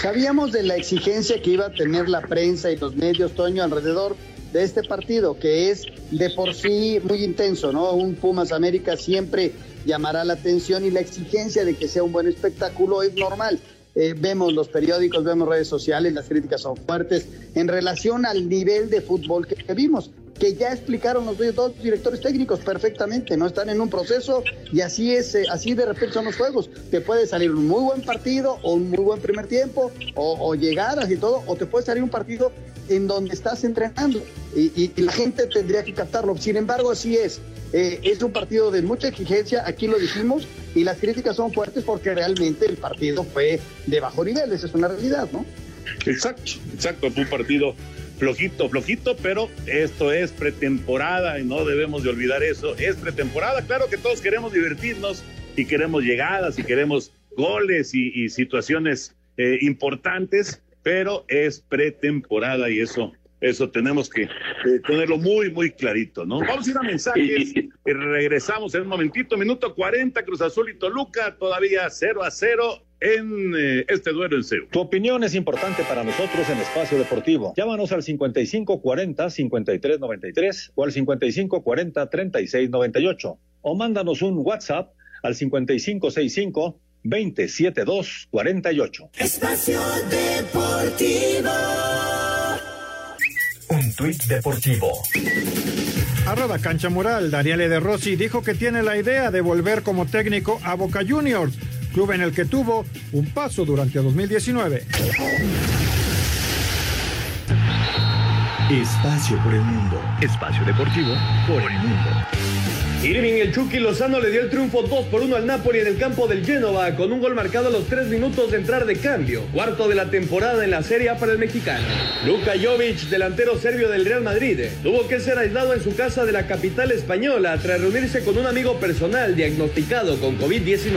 Sabíamos de la exigencia que iba a tener la prensa y los medios, Toño, alrededor de este partido, que es de por sí muy intenso, ¿no? Un Pumas América siempre llamará la atención y la exigencia de que sea un buen espectáculo es normal. Eh, vemos los periódicos, vemos redes sociales, las críticas son fuertes en relación al nivel de fútbol que, que vimos que ya explicaron los dos directores técnicos perfectamente, no están en un proceso y así es, eh, así de repente son los juegos. Te puede salir un muy buen partido o un muy buen primer tiempo o, o llegadas y todo, o te puede salir un partido en donde estás entrenando y, la gente tendría que captarlo. Sin embargo, así es. Eh, es un partido de mucha exigencia, aquí lo dijimos, y las críticas son fuertes porque realmente el partido fue de bajo nivel, esa es una realidad, ¿no? Exacto, exacto, fue un partido flojito, flojito, pero esto es pretemporada y no debemos de olvidar eso. Es pretemporada, claro que todos queremos divertirnos y queremos llegadas y queremos goles y, y situaciones eh, importantes, pero es pretemporada y eso eso tenemos que eh, tenerlo muy, muy clarito, ¿no? Vamos a ir a mensajes y regresamos en un momentito. Minuto 40, Cruz Azul y Toluca, todavía 0 a 0 en eh, este duelo en CEU. Tu opinión es importante para nosotros en Espacio Deportivo. Llámanos al 5540-5393 o al 5540-3698 o mándanos un WhatsApp al 5565 27248. Espacio Deportivo. Un tuit deportivo. Arroba Cancha Mural, Daniele De Rossi dijo que tiene la idea de volver como técnico a Boca Juniors, club en el que tuvo un paso durante 2019. Espacio por el mundo. Espacio deportivo por el mundo. Irving el Chucky Lozano le dio el triunfo 2 por 1 al Napoli en el campo del Génova con un gol marcado a los 3 minutos de entrar de cambio. Cuarto de la temporada en la Serie A para el mexicano. Luka Jovic, delantero serbio del Real Madrid, tuvo que ser aislado en su casa de la capital española tras reunirse con un amigo personal diagnosticado con COVID-19.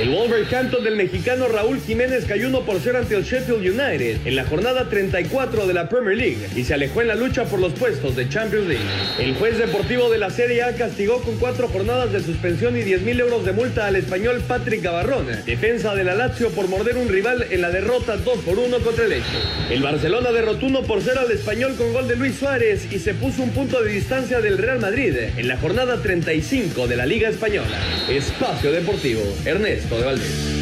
El Wolverhampton del mexicano Raúl Jiménez cayó 1 por 0 ante el Sheffield United en la jornada 34 de la Premier League y se alejó en la lucha por los puestos de Champions League. El juez deportivo de la Serie A castigó con cuatro jornadas de suspensión y 10 mil euros de multa al español Patrick Gavarrón, defensa de la Lazio por morder un rival en la derrota 2 por 1 contra el Elche. El Barcelona derrotó 1 por 0 al español con gol de Luis Suárez y se puso un punto de distancia del Real Madrid en la jornada 35 de la Liga Española. Espacio Deportivo, Ernesto de Valdés.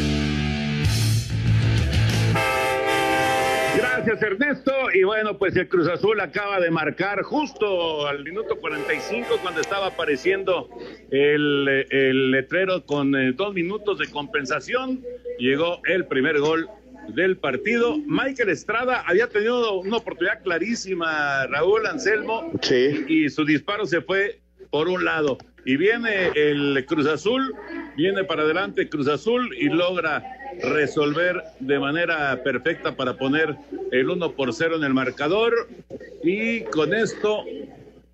Gracias Ernesto. Y bueno, pues el Cruz Azul acaba de marcar justo al minuto 45 cuando estaba apareciendo el, el letrero con eh, dos minutos de compensación. Llegó el primer gol del partido. Michael Estrada había tenido una oportunidad clarísima, Raúl Anselmo, Sí. y su disparo se fue por un lado. Y viene el Cruz Azul, viene para adelante Cruz Azul y logra resolver de manera perfecta para poner el 1 por 0 en el marcador. Y con esto,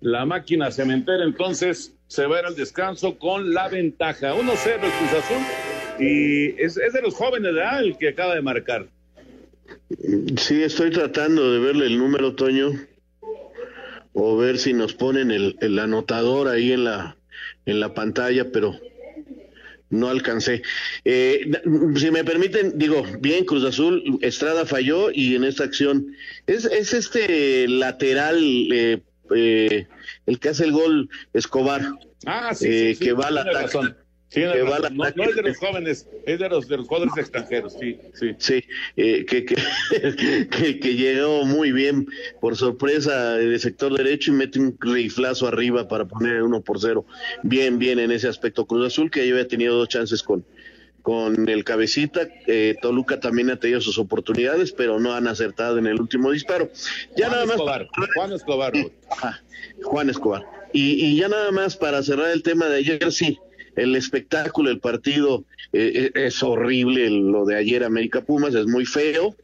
la máquina cementera entonces se va a ir al descanso con la ventaja. 1-0 el Cruz Azul. Y es, es de los jóvenes, ¿verdad? El que acaba de marcar. Sí, estoy tratando de verle el número, Toño, o ver si nos ponen el, el anotador ahí en la, en la pantalla, pero no alcancé. Eh, si me permiten, digo, bien, Cruz Azul, Estrada falló y en esta acción es, es este lateral, eh, eh, el que hace el gol, Escobar, Ah, sí, eh, sí, sí, que va al ataque. razón. Que va No, es de los jóvenes, es de los, de los jugadores extranjeros, sí, sí. Sí, eh, que, que, que, que llegó muy bien por sorpresa de sector derecho y mete un riflazo arriba para poner uno por cero. Bien, bien en ese aspecto. Cruz Azul que ya había tenido dos chances con, con el cabecita. eh, Toluca también ha tenido sus oportunidades, pero no han acertado en el último disparo. Ya Juan nada más. Escobar, Juan Escobar. Ajá, Juan Escobar. Y, y ya nada más para cerrar el tema de ayer, sí, el espectáculo, el partido eh, eh, es horrible, lo de ayer América Pumas es muy feo,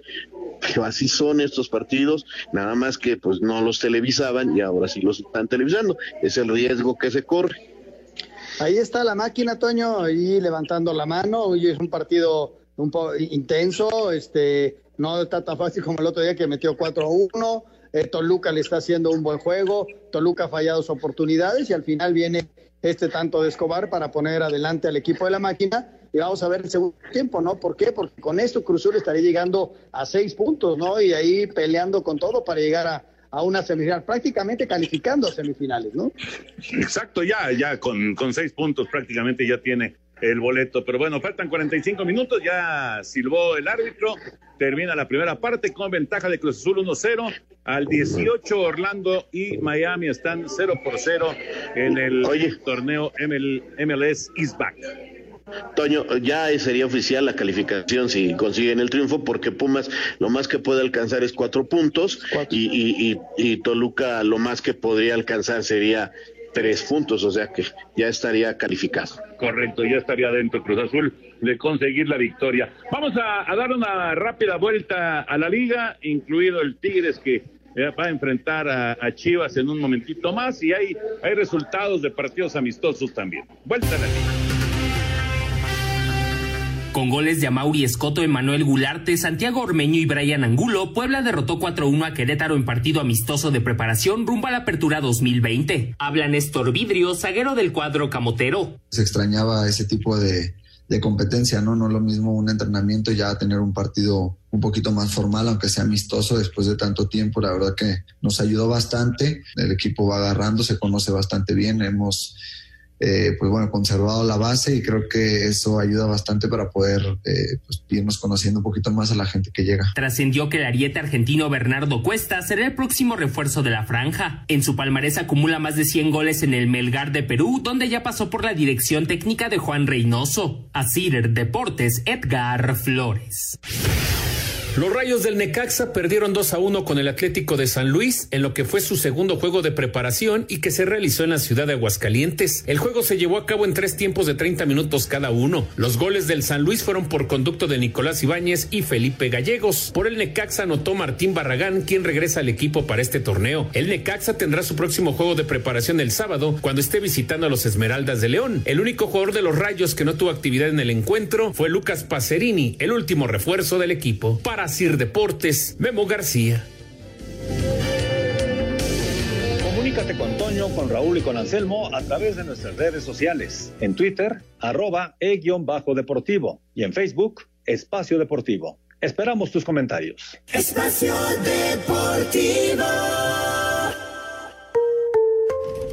pero así son estos partidos, nada más que pues no los televisaban y ahora sí los están televisando, es el riesgo que se corre. Ahí está la máquina, Toño, ahí levantando la mano. Hoy es un partido un poco intenso, este, no está tan fácil como el otro día que metió 4 a 1. Eh, Toluca le está haciendo un buen juego, Toluca ha fallado sus oportunidades y al final viene este tanto de Escobar para poner adelante al equipo de la máquina y vamos a ver el segundo tiempo, ¿no? ¿Por qué? Porque con esto Cruzul estaría llegando a seis puntos, ¿no? Y ahí peleando con todo para llegar a, a una semifinal, prácticamente calificando a semifinales, ¿no? Exacto, ya, ya con, con seis puntos prácticamente ya tiene el boleto. Pero bueno, faltan 45 minutos, ya silbó el árbitro, termina la primera parte con ventaja de Cruz Azul 1-0. Al 18 Orlando y Miami están 0 por 0 en el torneo ML, MLS East Back. Toño, ya sería oficial la calificación si consiguen el triunfo, porque Pumas lo más que puede alcanzar es cuatro puntos y, y, y, y Toluca lo más que podría alcanzar sería tres puntos, o sea que ya estaría calificado. Correcto, ya estaría dentro Cruz Azul de conseguir la victoria. Vamos a, a dar una rápida vuelta a la liga, incluido el Tigres que va a enfrentar a, a Chivas en un momentito más y hay, hay resultados de partidos amistosos también. Vuelta a la liga. Con goles de Amauri Escoto, Emanuel Gularte, Santiago Ormeño y Brian Angulo, Puebla derrotó 4-1 a Querétaro en partido amistoso de preparación rumbo a la apertura 2020. Habla Néstor Vidrio, zaguero del cuadro camotero. Se extrañaba ese tipo de, de competencia, ¿no? No lo mismo un entrenamiento y ya tener un partido un poquito más formal, aunque sea amistoso después de tanto tiempo, la verdad que nos ayudó bastante. El equipo va agarrando, se conoce bastante bien, hemos eh, pues bueno, conservado la base y creo que eso ayuda bastante para poder eh, pues, irnos conociendo un poquito más a la gente que llega. Trascendió que el ariete argentino Bernardo Cuesta será el próximo refuerzo de la franja. En su palmarés acumula más de 100 goles en el Melgar de Perú, donde ya pasó por la dirección técnica de Juan Reynoso. Asir Deportes, Edgar Flores. Los Rayos del Necaxa perdieron 2 a 1 con el Atlético de San Luis en lo que fue su segundo juego de preparación y que se realizó en la ciudad de Aguascalientes. El juego se llevó a cabo en tres tiempos de 30 minutos cada uno. Los goles del San Luis fueron por conducto de Nicolás Ibáñez y Felipe Gallegos. Por el Necaxa anotó Martín Barragán, quien regresa al equipo para este torneo. El Necaxa tendrá su próximo juego de preparación el sábado cuando esté visitando a los Esmeraldas de León. El único jugador de los Rayos que no tuvo actividad en el encuentro fue Lucas Pacerini, el último refuerzo del equipo. Sir Deportes, Memo García. Comunícate con Toño, con Raúl y con Anselmo a través de nuestras redes sociales. En Twitter, arroba e-deportivo y en Facebook, Espacio Deportivo. Esperamos tus comentarios. Espacio Deportivo.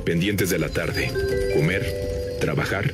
Pendientes de la tarde. Comer. Trabajar.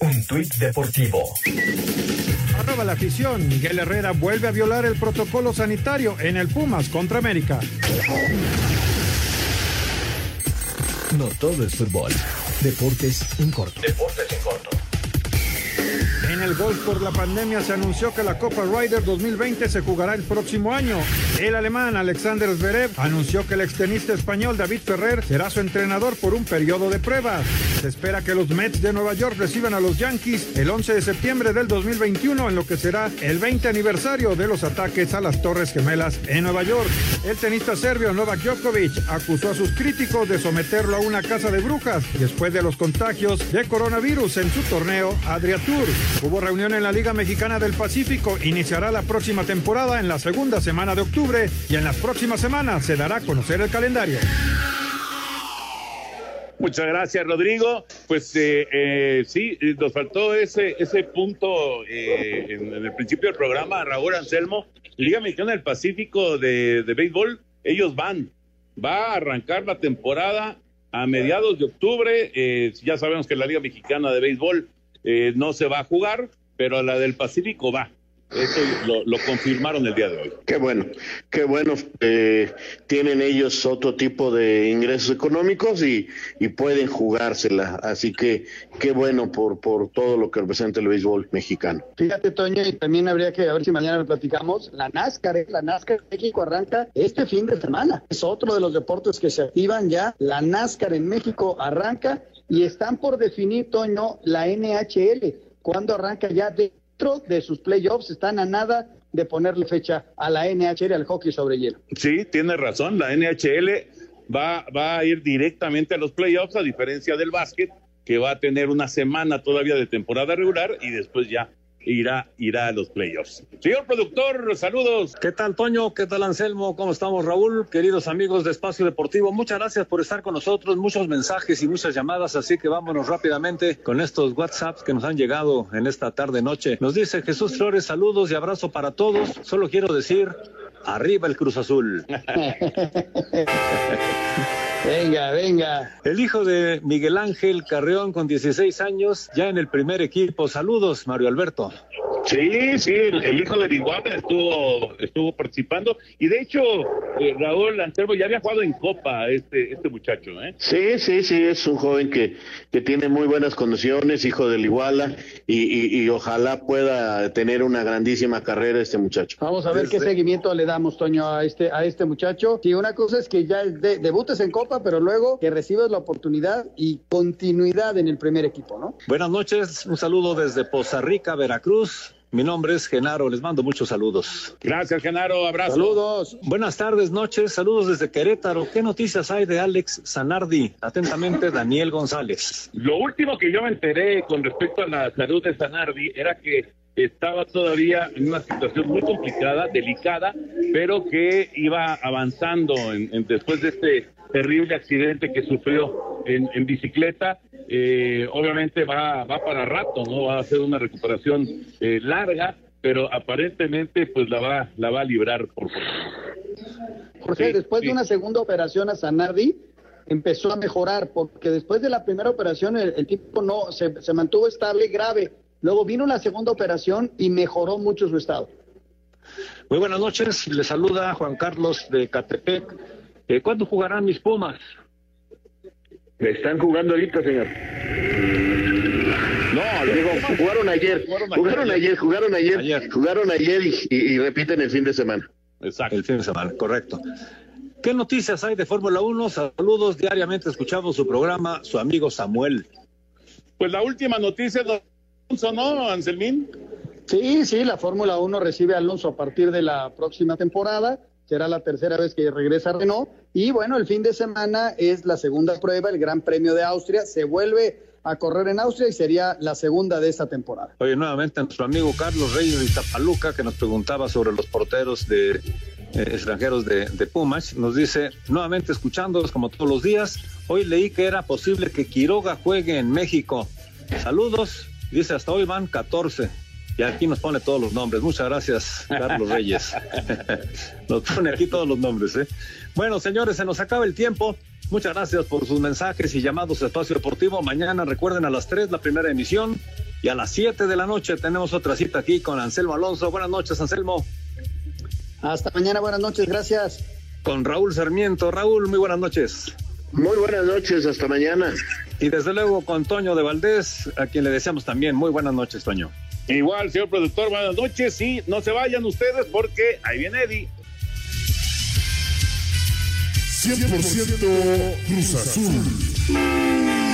Un tuit deportivo. Arroba la afición. Miguel Herrera vuelve a violar el protocolo sanitario en el Pumas contra América. No todo es fútbol. Deportes en corto. Deportes en corto. En el golf por la pandemia se anunció que la Copa Ryder 2020 se jugará el próximo año. El alemán Alexander Zverev anunció que el extenista español David Ferrer será su entrenador por un periodo de pruebas. Se espera que los Mets de Nueva York reciban a los Yankees el 11 de septiembre del 2021 en lo que será el 20 aniversario de los ataques a las Torres Gemelas en Nueva York. El tenista serbio Novak Djokovic acusó a sus críticos de someterlo a una casa de brujas después de los contagios de coronavirus en su torneo Adria Tour. Hubo reunión en la Liga Mexicana del Pacífico. Iniciará la próxima temporada en la segunda semana de octubre y en las próximas semanas se dará a conocer el calendario. Muchas gracias, Rodrigo. Pues eh, eh, sí, nos faltó ese, ese punto eh, en, en el principio del programa, Raúl Anselmo. Liga Mexicana del Pacífico de, de béisbol, ellos van. Va a arrancar la temporada a mediados de octubre. Eh, ya sabemos que la Liga Mexicana de Béisbol eh, no se va a jugar, pero la del Pacífico va. Eso lo, lo confirmaron el día de hoy. Qué bueno, qué bueno. eh, tienen ellos otro tipo de ingresos económicos y, y pueden jugársela. Así que qué bueno por, por todo lo que representa el béisbol mexicano. Fíjate, Toño, y también habría que, a ver si mañana lo platicamos, la NASCAR, ¿eh? la NASCAR en México arranca este fin de semana. Es otro de los deportes que se activan ya. La NASCAR en México arranca y están por definir, Toño, la NHL. ¿Cuándo arranca ya dentro de sus playoffs? Están a nada de ponerle fecha a la NHL, al hockey sobre hielo. Sí, tiene razón. La NHL va, va a ir directamente a los playoffs, a diferencia del básquet, que va a tener una semana todavía de temporada regular y después ya irá, irá a los playoffs. Señor productor, saludos. ¿Qué tal, Toño? ¿Qué tal, Anselmo? ¿Cómo estamos, Raúl? Queridos amigos de Espacio Deportivo, muchas gracias por estar con nosotros. Muchos mensajes y muchas llamadas, así que vámonos rápidamente con estos WhatsApps que nos han llegado en esta tarde-noche. Nos dice Jesús Flores, saludos y abrazo para todos. Solo quiero decir, arriba el Cruz Azul. Venga, venga. El hijo de Miguel Ángel Carreón con 16 años, ya en el primer equipo. Saludos, Mario Alberto. Sí, sí, el, el hijo de Iguana estuvo, estuvo participando y de hecho eh, Raúl Anselmo ya había jugado en Copa este, este muchacho, ¿eh? Sí, sí, sí, es un joven que, que tiene muy buenas condiciones, hijo del Iguala, y, y, y ojalá pueda tener una grandísima carrera este muchacho. Vamos a ver qué seguimiento le damos, Toño, a este, a este muchacho. Sí, una cosa es que ya de- debutes en Copa, pero luego que recibas la oportunidad y continuidad en el primer equipo, ¿no? Buenas noches, un saludo desde Poza Rica, Veracruz. Mi nombre es Genaro, les mando muchos saludos. Gracias, Genaro, abrazo. Saludos. Buenas tardes, noches, saludos desde Querétaro. ¿Qué noticias hay de Alex Zanardi? Atentamente, Daniel González. Lo último que yo me enteré con respecto a la salud de Sanardi era que estaba todavía en una situación muy complicada, delicada, pero que iba avanzando en, en- después de este terrible accidente que sufrió en, en bicicleta. Eh, obviamente va, va para rato, ¿no? Va a ser una recuperación eh, larga, pero aparentemente pues la va, la va a librar por Jorge, Sí, después sí. de una segunda operación a Sanardi, empezó a mejorar, porque después de la primera operación el, el tipo no se, se mantuvo estable, grave. Luego vino la segunda operación y mejoró mucho su estado. Muy buenas noches, le saluda Juan Carlos de Catepec. Eh, ¿Cuándo jugarán mis Pumas? Están jugando ahorita, señor. No, digo, jugaron ayer, jugaron ayer, jugaron ayer, jugaron ayer y, y- y repiten el fin de semana. Exacto. El fin de semana, correcto. ¿Qué noticias hay de Fórmula 1? Saludos, diariamente escuchamos su programa, su amigo Samuel. Pues la última noticia, don Alonso, ¿no, Anselmín? Sí, sí, la Fórmula 1 recibe a Alonso a partir de la próxima temporada. Será la tercera vez que regresa Renault. Y bueno, el fin de semana es la segunda prueba, el Gran Premio de Austria. Se vuelve a correr en Austria y sería la segunda de esta temporada. Oye, nuevamente nuestro amigo Carlos Reyes de Iztapaluca, que nos preguntaba sobre los porteros de eh, extranjeros de, de Pumas, nos dice, nuevamente escuchándolos como todos los días, hoy leí que era posible que Quiroga juegue en México. Saludos, dice hasta hoy van 14. Y aquí nos pone todos los nombres. Muchas gracias, Carlos Reyes. nos pone aquí todos los nombres. ¿eh? Bueno, señores, se nos acaba el tiempo. Muchas gracias por sus mensajes y llamados a Espacio Deportivo. Mañana recuerden a las 3 la primera emisión y a las 7 de la noche tenemos otra cita aquí con Anselmo Alonso. Buenas noches, Anselmo. Hasta mañana, buenas noches, gracias. Con Raúl Sarmiento. Raúl, muy buenas noches. Muy buenas noches, hasta mañana. Y desde luego con Toño de Valdés, a quien le deseamos también muy buenas noches, Toño. Igual, señor productor, buenas noches. Y no se vayan ustedes porque ahí viene Eddie. 100% Cruz Azul.